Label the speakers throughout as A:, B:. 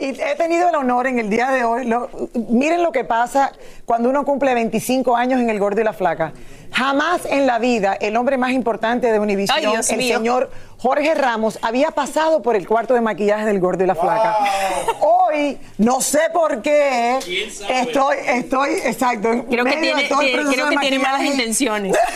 A: Y he tenido el honor en el día de hoy. lo- miren lo que pasa cuando uno cumple 25 años en El Gordo y la Flaca. Jamás en la vida el hombre más importante de Univision,
B: Ay,
A: el
B: mío.
A: señor Jorge Ramos, había pasado por el cuarto de maquillaje del Gordo y la Flaca. Hoy, no sé por qué, estoy, estoy, exacto,
B: Creo que tiene,
A: proceso
B: creo que tiene malas intenciones.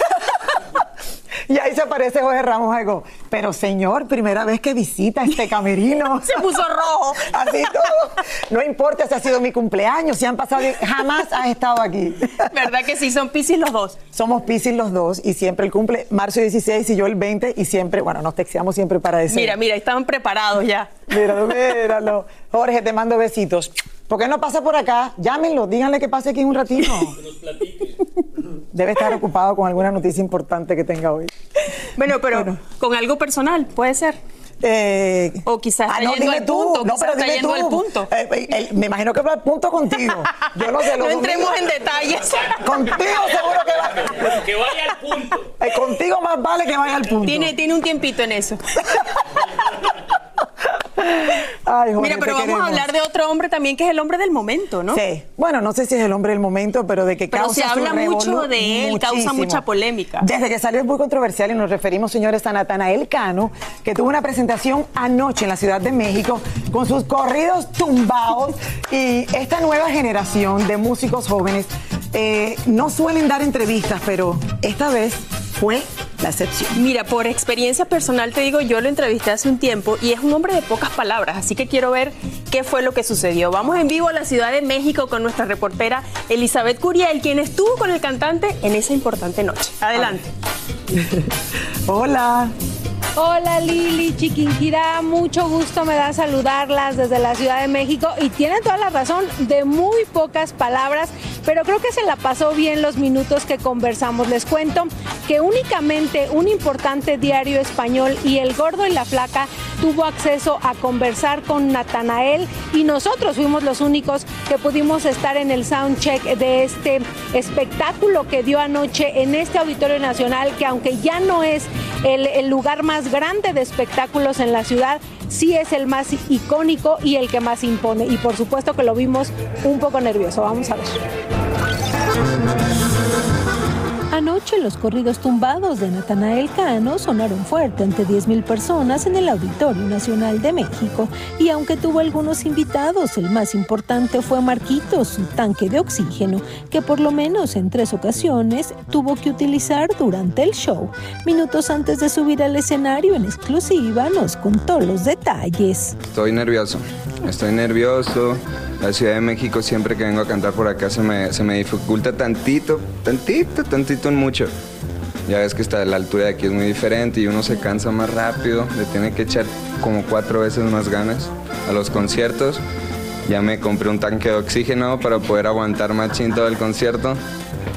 A: Y ahí se aparece Jorge Ramos algo. Pero señor, primera vez que visita este camerino.
B: Se puso rojo.
A: Así todo. No importa si ha sido mi cumpleaños, si han pasado. Jamás has estado aquí.
B: ¿Verdad que sí? Son Piscis los dos.
A: Somos Piscis los dos y siempre el cumple marzo 16 y yo el 20 y siempre, bueno, nos texteamos siempre para decir.
B: Mira, mira, estaban preparados ya.
A: Míralo, míralo. Jorge, te mando besitos. ¿Por qué no pasa por acá? Llámenlo, díganle que pase aquí un ratito. Debe estar ocupado con alguna noticia importante que tenga hoy.
B: Bueno, pero con algo personal, puede ser.
A: Eh,
B: O quizás
A: ah, no,
B: yendo al
A: tú.
B: punto.
A: No, pero
B: está
A: dime
B: yendo
A: tú.
B: al punto.
A: Eh, eh, eh, me imagino que va al punto contigo. Yo no sé.
B: No entremos
A: domingos-
B: en detalles.
A: Contigo seguro que va.
C: Que vaya al punto.
A: Eh, contigo más vale que vaya al punto.
B: Tiene, tiene un tiempito en eso.
A: Ay, Jorge,
B: Mira, pero vamos
A: queremos.
B: a hablar de otro hombre también que es el hombre del momento, ¿no?
A: Sí. Bueno, no sé si es el hombre del momento, pero de que
B: Pero
A: causa
B: se
A: su
B: habla mucho de él, causa mucha polémica.
A: Desde que salió es muy controversial y nos referimos, señores, a Natanael Cano, que tuvo una presentación anoche en la Ciudad de México con sus corridos tumbados y esta nueva generación de músicos jóvenes eh, no suelen dar entrevistas, pero esta vez fue la excepción.
B: Mira, por experiencia personal te digo, yo lo entrevisté hace un tiempo y es un hombre de pocas palabras, así que quiero ver qué fue lo que sucedió. Vamos en vivo a la Ciudad de México con nuestra reportera Elizabeth Curiel, quien estuvo con el cantante en esa importante noche. Adelante.
A: Hola.
D: Hola Lili, Chiquinquirá, mucho gusto me da saludarlas desde la Ciudad de México y tienen toda la razón de muy pocas palabras, pero creo que se la pasó bien los minutos que conversamos. Les cuento que únicamente un importante diario español y el gordo y la flaca tuvo acceso a conversar con Natanael y nosotros fuimos los únicos que pudimos estar en el soundcheck de este espectáculo que dio anoche en este Auditorio Nacional, que aunque ya no es el, el lugar más grande de espectáculos en la ciudad, sí es el más icónico y el que más impone. Y por supuesto que lo vimos un poco nervioso. Vamos a ver. Los corridos tumbados de Natanael Cano sonaron fuerte ante 10.000 personas en el Auditorio Nacional de México. Y aunque tuvo algunos invitados, el más importante fue Marquitos, su tanque de oxígeno, que por lo menos en tres ocasiones tuvo que utilizar durante el show. Minutos antes de subir al escenario en exclusiva nos contó los detalles.
E: Estoy nervioso, estoy nervioso.
C: La Ciudad de México siempre que vengo a cantar por acá se me, se me dificulta tantito, tantito, tantito en Ya ves que está la altura de aquí es muy diferente y uno se cansa más rápido, le tiene que echar como cuatro veces más ganas a los conciertos. Ya me compré un tanque de oxígeno para poder aguantar más chin todo el concierto.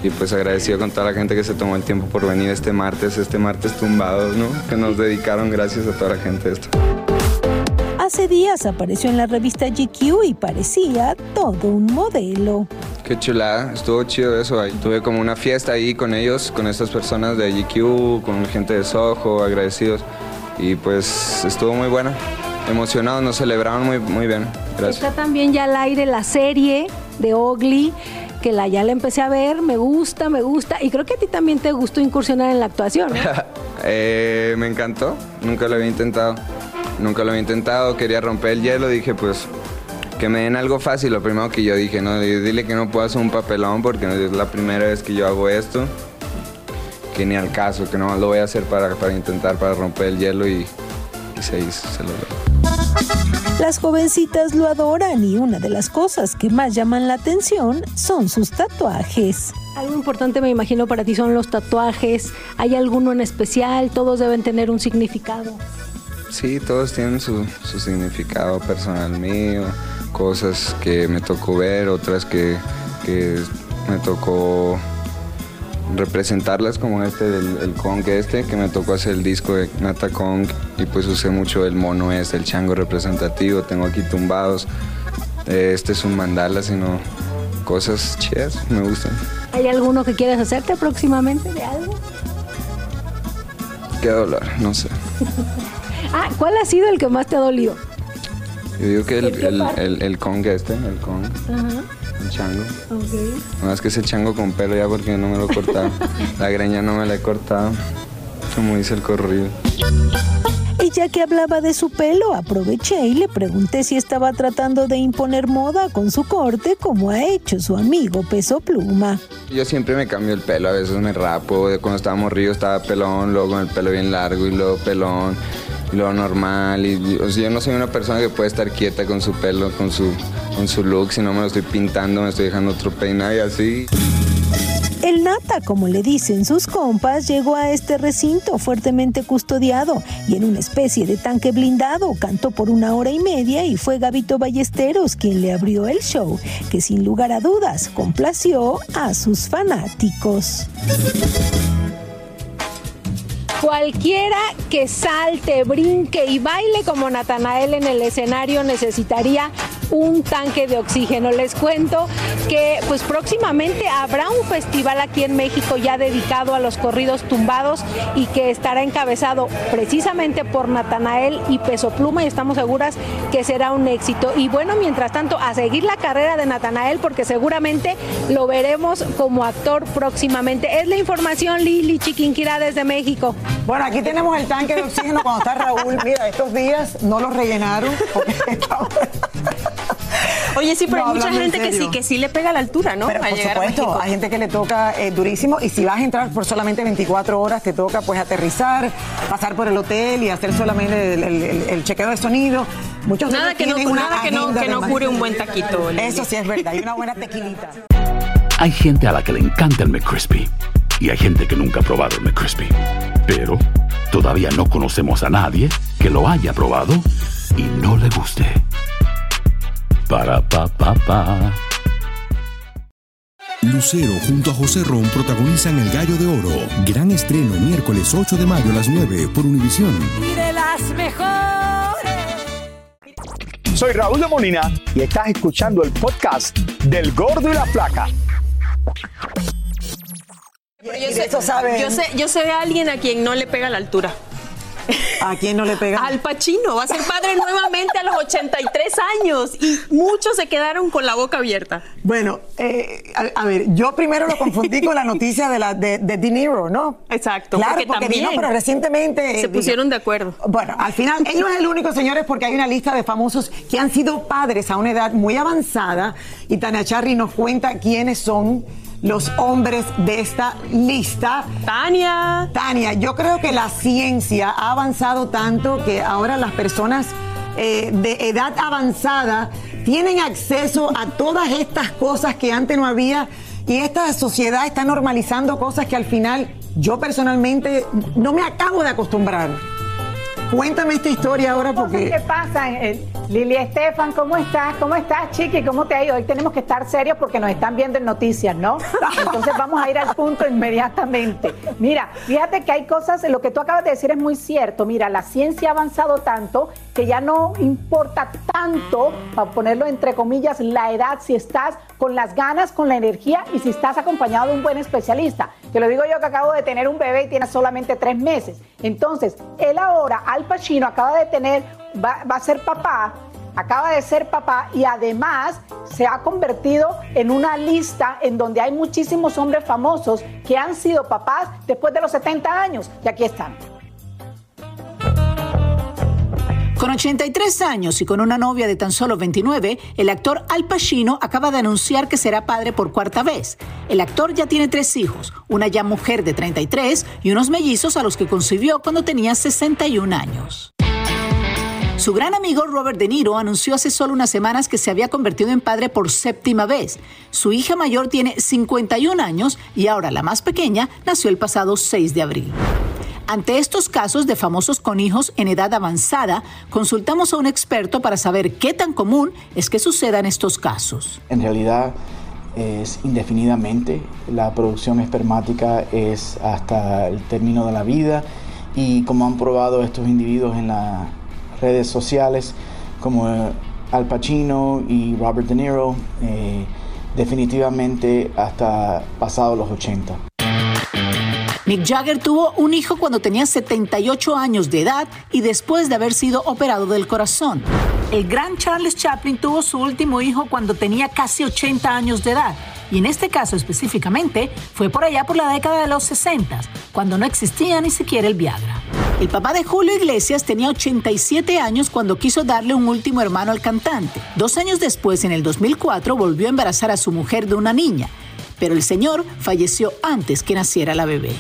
C: Y pues agradecido con toda la gente que se tomó el tiempo por venir este martes, este martes tumbados, ¿no? Que nos dedicaron gracias a toda la gente esto.
E: Hace días apareció en la revista GQ y parecía todo un modelo.
C: Qué chulada, estuvo chido eso. Ahí. Tuve como una fiesta ahí con ellos, con estas personas de GQ, con gente de Soho, agradecidos. Y pues estuvo muy buena. Emocionados, nos celebraron muy, muy bien. Gracias.
D: Está también ya al aire la serie de Ogly que la ya la empecé a ver, me gusta, me gusta, y creo que a ti también te gustó incursionar en la actuación. ¿no?
C: eh, me encantó, nunca lo había intentado, nunca lo había intentado, quería romper el hielo, dije pues que me den algo fácil, lo primero que yo dije, no, dile que no puedo hacer un papelón porque es la primera vez que yo hago esto, que ni al caso, que no lo voy a hacer para, para intentar, para romper el hielo y, y se hizo, se logró.
E: Las jovencitas lo adoran y una de las cosas que más llaman la atención son sus tatuajes.
D: Algo importante me imagino para ti son los tatuajes. ¿Hay alguno en especial? Todos deben tener un significado.
C: Sí, todos tienen su, su significado personal mío, cosas que me tocó ver, otras que, que me tocó representarlas como este, el, el Kong este, que me tocó hacer el disco de Nata Kong y pues usé mucho el mono este, el chango representativo, tengo aquí tumbados, este es un mandala, sino cosas chidas, me gustan.
D: ¿Hay alguno que quieras hacerte próximamente de algo?
C: Qué dolor, no sé.
D: ah, ¿cuál ha sido el que más te ha dolido?
C: Yo digo que el, el, el, el Kong este, el Kong.
D: Ajá.
C: El chango.
D: Ok.
C: No, es que ese chango con pelo ya porque no me lo he cortado. la greña no me la he cortado. Como dice el corrido.
E: Y ya que hablaba de su pelo, aproveché y le pregunté si estaba tratando de imponer moda con su corte como ha hecho su amigo Peso Pluma.
C: Yo siempre me cambio el pelo, a veces me rapo. Cuando estaba morrido estaba pelón, luego con el pelo bien largo y luego pelón, luego normal. Y, yo no soy una persona que puede estar quieta con su pelo, con su, con su look. Si no me lo estoy pintando, me estoy dejando otro peinado y así.
E: El Nata, como le dicen sus compas, llegó a este recinto fuertemente custodiado y en una especie de tanque blindado cantó por una hora y media y fue Gabito Ballesteros quien le abrió el show, que sin lugar a dudas complació a sus fanáticos.
D: Cualquiera que salte, brinque y baile como Natanael en el escenario necesitaría un tanque de oxígeno. Les cuento que pues próximamente habrá un festival aquí en México ya dedicado a los corridos tumbados y que estará encabezado precisamente por Natanael y Peso Pluma y estamos seguras que será un éxito. Y bueno, mientras tanto, a seguir la carrera de Natanael porque seguramente lo veremos como actor próximamente. Es la información Lili Chiquinquirá desde México.
A: Bueno, aquí tenemos el tanque de oxígeno cuando está Raúl. Mira, estos días no lo rellenaron porque.
B: Oye, sí, pero
A: No,
B: hay mucha gente que sí, que sí le pega la altura, ¿no?
A: Pero
B: a
A: por
B: llegar
A: supuesto, hay gente que le toca eh, durísimo y si vas a entrar por solamente 24 horas, te toca pues aterrizar, pasar por el hotel y hacer solamente el, el- el- el chequeo de sonido. Muchos de
B: Nada que no- nada que no- que no cure un buen taquito.
A: Eso sí es verdad, y una buena tequilita.
F: Hay gente a la que le encanta el McCrispy y hay gente que nunca ha probado el McCrispy. Pero todavía no conocemos a nadie que lo haya probado y no le guste. Para pa pa pa.
G: Lucero junto a José Ron protagonizan El Gallo de Oro. Gran estreno miércoles 8 de mayo a las 9 por Univisión.
H: Y de las mejores.
I: Soy Raúl de Molina y estás escuchando el podcast del Gordo y la Flaca.
B: Pero
A: Y de eso saben.
B: yo sé, yo sé de alguien a quien no le pega la altura.
A: ¿A quién no le pega?
B: Al Pacino va a ser padre nuevamente a los 83 años y muchos se quedaron con la boca abierta.
A: Bueno, eh, a, a ver, yo primero lo confundí con la noticia de, la, de, de De Niro, ¿no?
B: Exacto,
A: Claro,
B: porque
A: porque,
B: también
A: pero recientemente... eh,
B: se pusieron de acuerdo.
A: Bueno, al final, él no es el único, señores, porque hay una lista de famosos que han sido padres a una edad muy avanzada y Tania Charry nos cuenta quiénes son los hombres de esta lista.
B: Tania.
A: Tania, yo creo que la ciencia ha avanzado tanto que ahora las personas eh, de edad avanzada tienen acceso a todas estas cosas que antes no había y esta sociedad está normalizando cosas que al final yo personalmente no me acabo de acostumbrar. Cuéntame esta historia ahora porque...
J: ¿Qué pasa? Eh, Lili Estefan, ¿cómo estás? ¿Cómo estás, Chiqui? ¿Cómo te ha ido? Hoy tenemos que estar serios porque nos están viendo en noticias, ¿no? Entonces vamos a ir al punto inmediatamente. Mira, fíjate que hay cosas, lo que tú acabas de decir es muy cierto. Mira, la ciencia ha avanzado tanto que ya no importa tanto, para ponerlo entre comillas, la edad, si estás con las ganas, con la energía y si estás acompañado de un buen especialista. Te lo digo yo que acabo de tener un bebé y tiene solamente tres meses. Entonces, él ahora, Al Pacino, acaba de tener, va, va a ser papá, acaba de ser papá y además se ha convertido en una lista en donde hay muchísimos hombres famosos que han sido papás después de los 70 años. Y aquí están.
K: Con 83 años y con una novia de tan solo 29, el actor Al Pacino acaba de anunciar que será padre por cuarta vez. El actor ya tiene tres hijos, una ya mujer de 33 y unos mellizos a los que concibió cuando tenía 61 años. Su gran amigo Robert De Niro anunció hace solo unas semanas que se había convertido en padre por séptima vez. Su hija mayor tiene 51 años y ahora la más pequeña nació el pasado 6 de abril. Ante estos casos de famosos con hijos en edad avanzada, consultamos a un experto para saber qué tan común es que sucedan estos casos.
L: En realidad es indefinidamente, la producción espermática es hasta el término de la vida y como han probado estos individuos en las redes sociales como Al Pacino y Robert De Niro, eh, definitivamente hasta pasado los 80.
K: Mick Jagger tuvo un hijo cuando tenía 78 años de edad y después de haber sido operado del corazón. El gran Charles Chaplin tuvo su último hijo cuando tenía casi 80 años de edad. Y en este caso específicamente fue por allá por la década de los 60, cuando no existía ni siquiera el Viagra. El papá de Julio Iglesias tenía 87 años cuando quiso darle un último hermano al cantante. Dos años después, en el 2004, volvió a embarazar a su mujer de una niña, pero el señor falleció antes que naciera la bebé.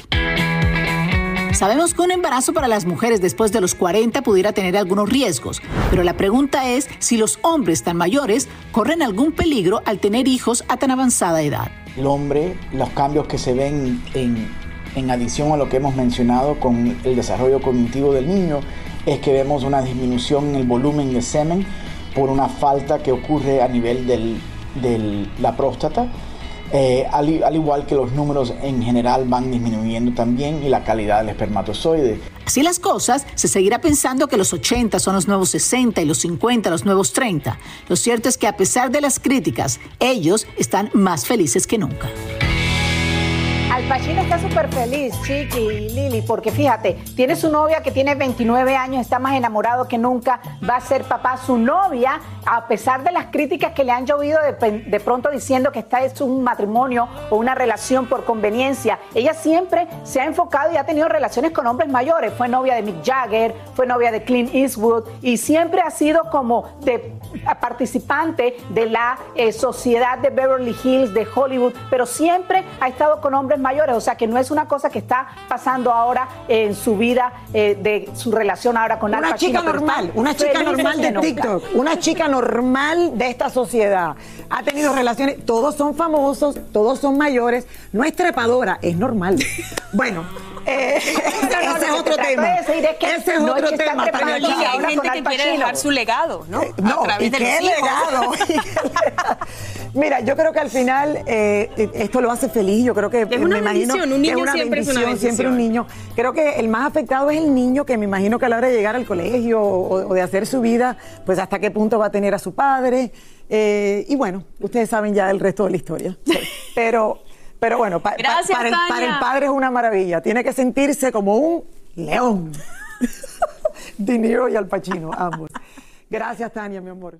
K: Sabemos que un embarazo para las mujeres después de los 40 pudiera tener algunos riesgos, pero la pregunta es si los hombres tan mayores corren algún peligro al tener hijos a tan avanzada edad.
L: El hombre, los cambios que se ven en, en adición a lo que hemos mencionado con el desarrollo cognitivo del niño, es que vemos una disminución en el volumen de semen por una falta que ocurre a nivel de la próstata eh, al, igual que los números en general van disminuyendo también y la calidad del espermatozoide.
K: Así las cosas, se seguirá pensando que los 80 son los nuevos 60 y los 50 los nuevos 30. Lo cierto es que a pesar de las críticas, ellos están más felices que nunca.
J: Al Pacino está súper feliz, Chiqui y Lili, porque fíjate, tiene su novia que tiene 29 años, está más enamorado que nunca, va a ser papá. Su novia, a pesar de las críticas que le han llovido de, de pronto diciendo que esta es un matrimonio o una relación por conveniencia, ella siempre se ha enfocado y ha tenido relaciones con hombres mayores. Fue novia de Mick Jagger, fue novia de Clint Eastwood y siempre ha sido como de participante de la eh, sociedad de Beverly Hills, de Hollywood, pero siempre ha estado con hombres mayores, o sea que no es una cosa que está pasando ahora en su vida, eh, de su relación ahora con
A: Una chica normal, una chica normal de TikTok, una chica normal de esta sociedad. Ha tenido relaciones, todos son famosos, todos son mayores, no es trepadora, es normal. bueno, eh, ese es otro tema. ese es otro tema.
B: Hay gente que quiere dejar su legado, ¿no?
A: Eh, no, ¿y qué legado? Mira, yo creo que al final eh, esto lo hace feliz. Yo creo que
B: es una me bendición. un niño
A: es una
B: siempre
A: bendición,
B: es una bendición.
A: siempre un niño. Creo que el más afectado es el niño que me imagino que a la hora de llegar al colegio o, o de hacer su vida, pues hasta qué punto va a tener a su padre. Eh, y bueno, ustedes saben ya el resto de la historia. Pero pero bueno, pa- pa-
B: Gracias,
A: para, el, para
B: Tania.
A: el padre es una maravilla. Tiene que sentirse como un león. De Niro y Al Pacino, ambos. Gracias, Tania, mi amor.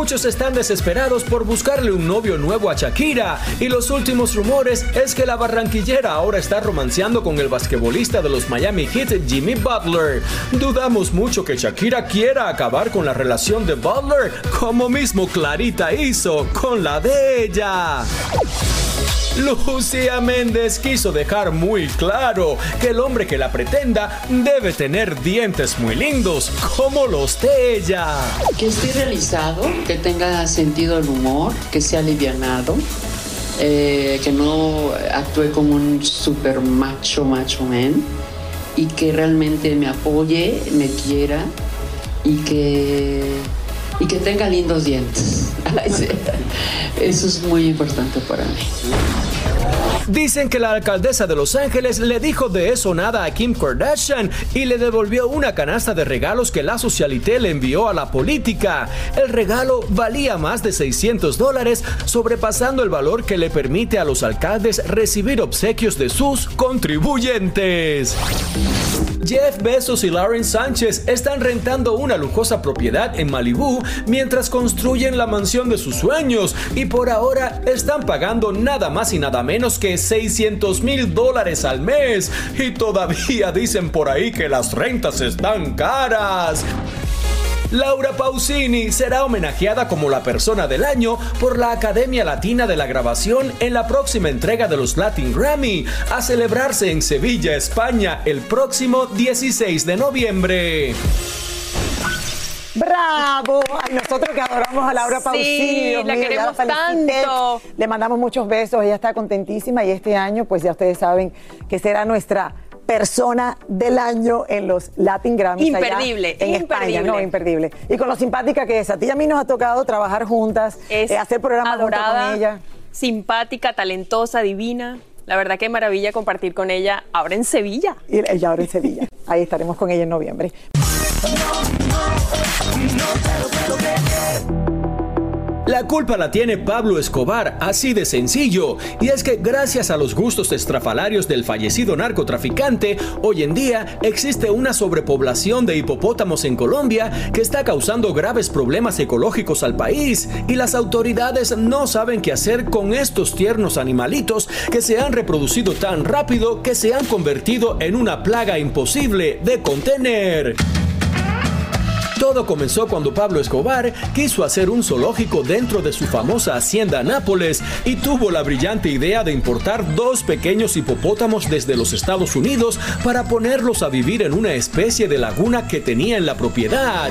M: Muchos están desesperados por buscarle un novio nuevo a Shakira y los últimos rumores es que la barranquillera ahora está romanceando con el basquetbolista de los Miami Heat, Jimmy Butler. Dudamos mucho que Shakira quiera acabar con la relación de Butler, como mismo Clarita hizo con la de ella. Lucía Méndez quiso dejar muy claro que el hombre que la pretenda debe tener dientes muy lindos, como los de ella.
N: Que esté realizado, que tenga sentido el humor, que sea alivianado, eh, que no actúe como un super macho, macho man, y que realmente me apoye, me quiera y que, y que tenga lindos dientes. Eso es muy importante para mí.
M: Dicen que la alcaldesa de Los Ángeles le dijo de eso nada a Kim Kardashian y le devolvió una canasta de regalos que la socialité le envió a la política. El regalo valía más de 600 dólares, sobrepasando el valor que le permite a los alcaldes recibir obsequios de sus contribuyentes. Jeff Bezos y Lauren Sánchez están rentando una lujosa propiedad en Malibú mientras construyen la mansión de sus sueños y por ahora están pagando nada más y nada menos que 600 mil dólares al mes y todavía dicen por ahí que las rentas están caras. Laura Pausini será homenajeada como la persona del año por la Academia Latina de la Grabación en la próxima entrega de los Latin Grammy, a celebrarse en Sevilla, España, el próximo 16 de noviembre.
A: ¡Bravo! Ay, nosotros que adoramos a Laura Pausini. Dios
B: la
A: mío,
B: queremos tanto.
A: Le mandamos muchos besos, ella está contentísima y este año, pues ya ustedes saben que será nuestra persona del año en los Latin Grammys allá
B: Imperdible,
A: en España,
B: imperdible.
A: no, imperdible. Y con lo simpática que es, a ti y a mí nos ha tocado trabajar juntas,
B: Es
A: eh, hacer programas
B: adorada,
A: con ella.
B: simpática, talentosa, divina. La verdad que maravilla compartir con ella ahora en Sevilla.
A: Y ella ahora en Sevilla. Ahí estaremos con ella en noviembre.
M: La culpa la tiene Pablo Escobar, así de sencillo. Y es que gracias a los gustos estrafalarios del fallecido narcotraficante, hoy en día existe una sobrepoblación de hipopótamos en Colombia que está causando graves problemas ecológicos al país. Y las autoridades no saben qué hacer con estos tiernos animalitos que se han reproducido tan rápido que se han convertido en una plaga imposible de contener. Todo comenzó cuando Pablo Escobar quiso hacer un zoológico dentro de su famosa hacienda Nápoles y tuvo la brillante idea de importar dos pequeños hipopótamos desde los Estados Unidos para ponerlos a vivir en una especie de laguna que tenía en la propiedad.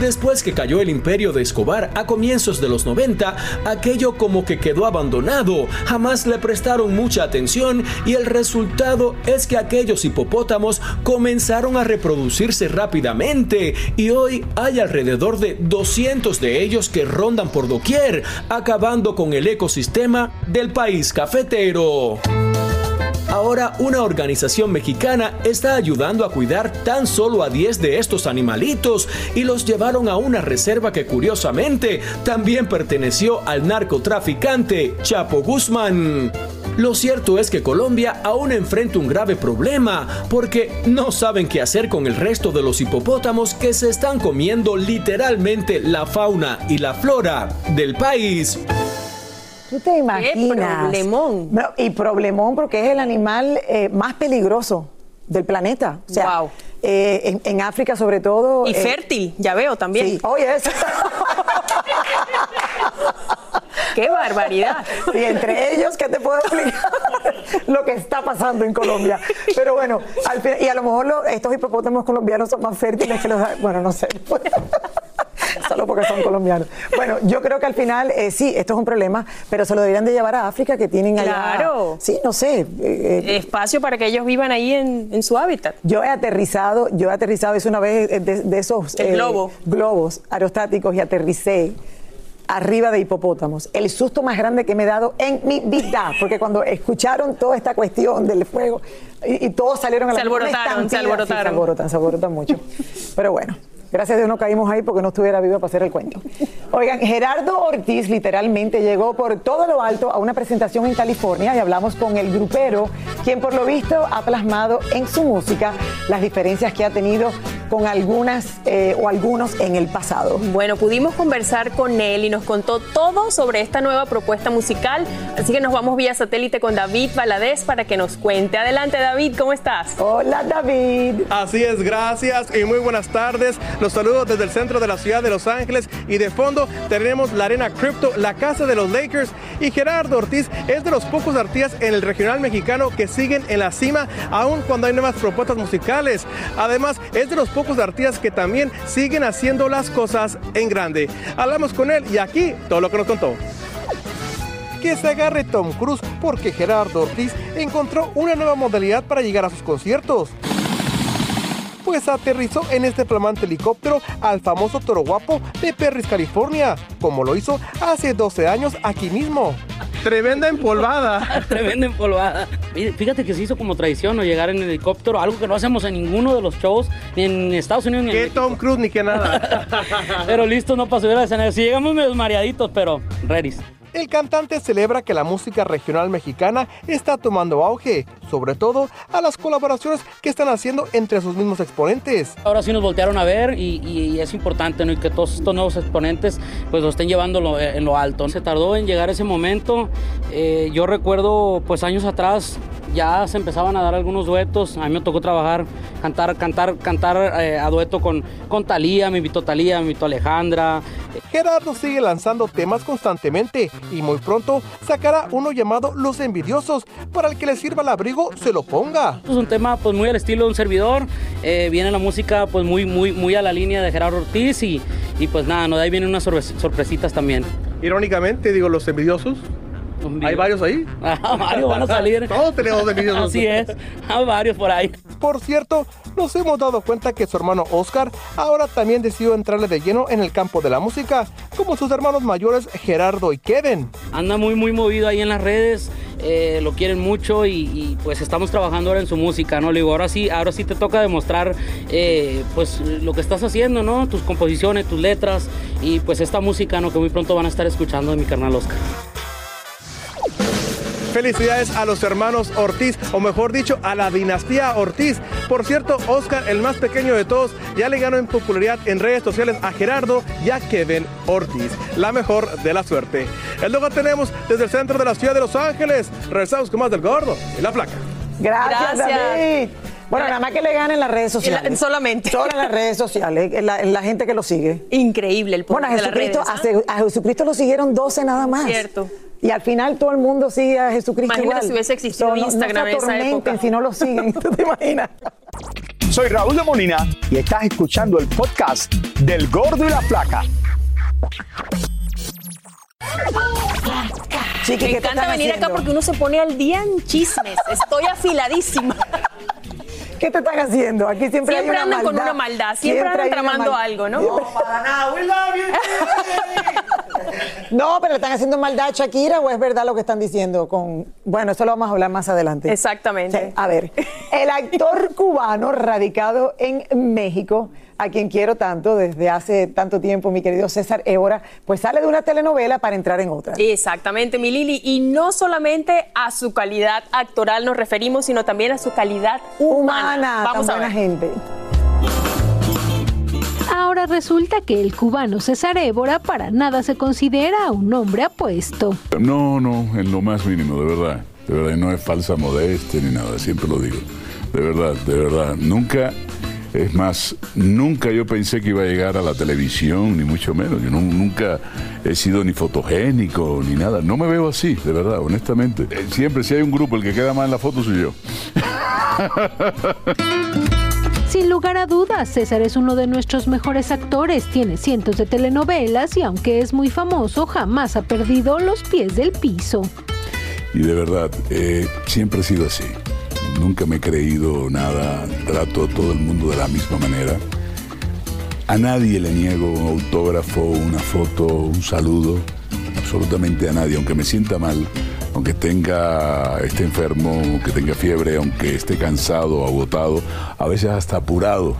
M: Después que cayó el imperio de Escobar a comienzos de los 90, aquello como que quedó abandonado, jamás le prestaron mucha atención y el resultado es que aquellos hipopótamos comenzaron a reproducirse rápidamente y hoy hay alrededor de 200 de ellos que rondan por doquier, acabando con el ecosistema del país cafetero. Ahora una organización mexicana está ayudando a cuidar tan solo a 10 de estos animalitos y los llevaron a una reserva que curiosamente también perteneció al narcotraficante Chapo Guzmán. Lo cierto es que Colombia aún enfrenta un grave problema porque no saben qué hacer con el resto de los hipopótamos que se están comiendo literalmente la fauna y la flora del país.
A: ¿Tú te imaginas?
B: problemón.
A: No, Y problemón porque es el animal eh, más peligroso del planeta. O sea, eh, en, en África sobre todo.
B: Y
A: eh,
B: fértil, ya veo también.
A: Sí, oye, eso.
B: ¡Qué barbaridad!
A: Y entre ellos, ¿qué te puedo explicar? lo que está pasando en Colombia. Pero bueno, al fin- y a lo mejor lo- estos hipopótamos colombianos son más fértiles que los. Bueno, no sé. Solo porque son colombianos. Bueno, yo creo que al final, eh, sí, esto es un problema, pero se lo deberían de llevar a África, que tienen allá.
B: Claro.
A: Sí, no sé. eh, eh,
B: Espacio para que ellos vivan ahí en, en su hábitat.
A: Yo he aterrizado, yo he aterrizado, es una vez eh, de, de esos
B: globo.
A: globos aerostáticos y aterricé arriba de hipopótamos. El susto más grande que me he dado en mi vida, porque cuando escucharon toda esta cuestión del fuego y, y todos salieron a la
B: Se alborotaron, se alborotaron.
A: sí, se alborotan, se alborotan mucho. Pero bueno. Gracias a Dios no caímos ahí porque no estuviera viva para hacer el cuento. Oigan, Gerardo Ortiz literalmente llegó por todo lo alto a una presentación en California y hablamos con el grupero, quien por lo visto ha plasmado en su música las diferencias que ha tenido con algunas eh, o algunos en el pasado.
B: Bueno, pudimos conversar con él y nos contó todo sobre esta nueva propuesta musical, así que nos vamos vía satélite con David Valadez para que nos cuente. Adelante David, ¿cómo estás?
A: Hola David.
O: Así es, gracias y muy buenas tardes. Los saludos desde el centro de la ciudad de Los Ángeles y de fondo tenemos la Arena Crypto, la casa de los Lakers y Gerardo Ortiz es de los pocos artistas en el regional mexicano que siguen en la cima aun cuando hay nuevas propuestas musicales. Además, es de los pocos artistas que también siguen haciendo las cosas en grande. Hablamos con él y aquí todo lo que nos contó que se agarre Tom Cruise porque Gerardo Ortiz encontró una nueva modalidad para llegar a sus conciertos. Pues aterrizó en este flamante helicóptero al famoso Toro Guapo de Perris, California, como lo hizo hace 12 años aquí mismo. Tremenda empolvada.
P: Tremenda empolvada. Fíjate que se hizo como tradición ¿no? llegar en helicóptero, algo que no hacemos en ninguno de los shows, ni en Estados Unidos ni
O: en Tom Cruise ni que nada.
P: pero listo, no para subir al escenario. Si llegamos medio mareaditos, pero ready.
O: El cantante celebra que la música regional mexicana está tomando auge, sobre todo a las colaboraciones que están haciendo entre sus mismos exponentes.
P: Ahora sí nos voltearon a ver y, es importante ¿no? y que todos estos nuevos exponentes pues lo estén llevando en lo alto. Se tardó en llegar ese momento. Eh, yo recuerdo pues años atrás ya se empezaban a dar algunos duetos. A mí me tocó trabajar, cantar, cantar, cantar eh, a dueto con, con Talía, me invitó Talía, me invitó Alejandra.
O: Gerardo sigue lanzando temas constantemente y muy pronto sacará uno llamado Los Envidiosos. Para el que le sirva el abrigo, se lo ponga.
P: Es un tema pues muy al estilo de un servidor. Eh, viene la música pues muy, muy, muy a la línea de Gerardo Ortiz y, y pues nada, no, de ahí vienen unas sorpresitas también.
O: Irónicamente, digo, Los Envidiosos ¿Hay varios ahí?
P: Ah, varios van a salir.
O: Todos tenemos de
P: Así es, hay varios por ahí.
O: Por cierto, nos hemos dado cuenta que su hermano Oscar ahora también decidió entrarle de lleno en el campo de la música, como sus hermanos mayores Gerardo y Kevin.
P: Anda muy, muy movido ahí en las redes, eh, lo quieren mucho y, pues estamos trabajando ahora en su música, ¿no? Le digo, ahora sí, ahora sí te toca demostrar eh, pues lo que estás haciendo, ¿no? Tus composiciones, tus letras y pues esta música, ¿no? Que muy pronto van a estar escuchando de mi carnal Oscar.
O: Felicidades a los hermanos Ortiz, o mejor dicho, a la dinastía Ortiz. Por cierto, Oscar, el más pequeño de todos, ya le ganó en popularidad en redes sociales a Gerardo y a Kevin Ortiz. La mejor de la suerte. El luego tenemos desde el centro de la ciudad de Los Ángeles. Regresamos con más del gordo y la placa.
A: Gracias, David. Bueno, nada más que le ganen en las redes sociales.
B: solamente.
A: Solo en las redes sociales, en la, gente que lo sigue.
B: Increíble el poder
A: bueno, a Jesucristo, a, Jesucristo lo siguieron 12 nada más.
B: Cierto.
A: Y al final todo el mundo sigue a Jesucristo
B: Imagínate si hubiese existido Instagram
A: no, no en esa si no lo siguen, ¿tú te imaginas?
I: Soy Raúl de Molina y estás escuchando el podcast del Gordo y la Flaca.
B: Chiqui, Me encanta venir acá porque uno se pone al día en chismes. Estoy afiladísima.
A: ¿Qué te están haciendo? Aquí siempre,
B: hay
A: una
B: andan con una maldad, siempre, andan tramando algo, ¿no?
O: No, para nada, we love
A: you. No, pero están haciendo maldad a Shakira o es verdad lo que están diciendo con bueno, eso lo vamos a hablar más adelante.
B: Exactamente.
A: a ver, el actor cubano radicado en México a quien quiero tanto desde hace tanto tiempo, mi querido César Évora, pues sale de una telenovela para entrar en otra.
B: Exactamente, mi Lili. Y no solamente a su calidad actoral nos referimos, sino también a su calidad humana.
A: Vamos a ver. gente.
E: Ahora resulta que el cubano César Évora para nada se considera un hombre apuesto.
Q: No, no, en lo más mínimo, de verdad. De verdad, no es falsa modestia ni nada, siempre lo digo. De verdad, de verdad. Nunca es más, nunca yo pensé que iba a llegar a la televisión, ni mucho menos. Yo nunca he sido ni fotogénico, ni nada. No me veo así, de verdad, honestamente. Eh, siempre si hay un grupo, el que queda más en la foto soy yo.
E: Sin lugar a dudas, César es uno de nuestros mejores actores, tiene cientos de telenovelas y aunque es muy famoso, jamás ha perdido los pies del piso.
Q: Y de verdad, eh, siempre he sido así nunca me he creído nada, trato a todo el mundo de la misma manera. A nadie le niego un autógrafo, una foto, un saludo, absolutamente a nadie, aunque me sienta mal, aunque tenga, esté enfermo, aunque tenga fiebre, aunque esté cansado, agotado, a veces hasta apurado.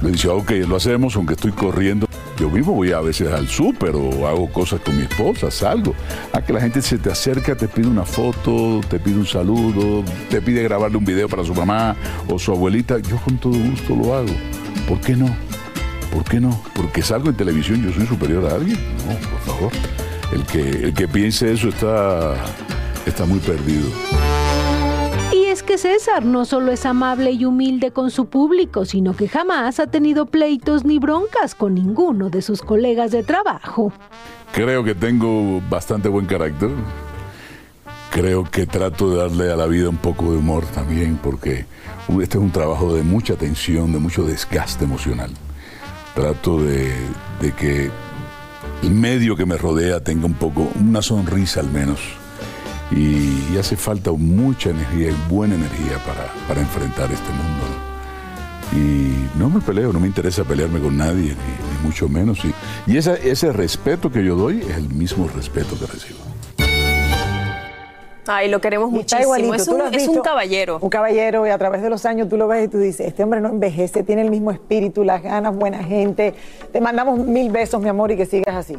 Q: Le dice, ok, lo hacemos, aunque estoy corriendo. Yo mismo voy a veces al súper o hago cosas con mi esposa, salgo. A que la gente se te acerca, te pide una foto, te pide un saludo, te pide grabarle un video para su mamá o su abuelita. Yo con todo gusto lo hago ¿Por qué no? ¿Por qué no? Porque salgo en televisión, yo soy superior a alguien. No, por favor. El que, el que piense eso está, está muy perdido.
E: Y es que César no solo es amable y humilde con su público, sino que jamás ha tenido pleitos ni broncas con ninguno de sus colegas de trabajo.
Q: Creo que tengo bastante buen carácter. Creo que trato de darle a la vida un poco de humor también, porque este es un trabajo de mucha tensión, de mucho desgaste emocional. Trato de, de que el medio que me rodea tenga un poco, una sonrisa al menos. Y, y hace falta mucha energía y buena energía para, para enfrentar este mundo. ¿no? Y no me peleo, no me interesa pelearme con nadie, ni, ni mucho menos. Y, y esa- ese respeto que yo doy es el mismo respeto que recibo.
B: Ay, lo queremos
A: Y está
B: muchísimo.
A: igualito,
B: Es
A: tú
B: un,
A: lo has
B: es un caballero.
A: Un caballero y a través de los años tú lo ves y tú dices, este hombre no envejece, tiene el mismo espíritu, las ganas, buena gente. Te mandamos mil besos, mi amor, y que sigas así.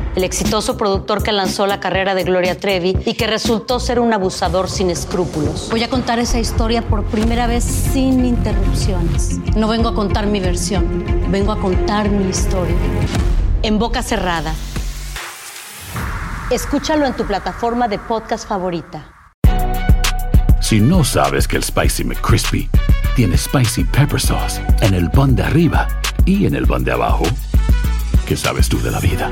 R: el exitoso productor que lanzó la carrera de Gloria Trevi y que resultó ser un abusador sin escrúpulos. Voy a contar esa historia por primera vez sin interrupciones. No vengo a contar mi versión, vengo a contar mi historia. En boca cerrada. Escúchalo en tu plataforma de podcast favorita.
F: Si no sabes que el Spicy McCrispy tiene Spicy Pepper Sauce en el pan de arriba y en el pan de abajo, ¿qué sabes tú de la vida?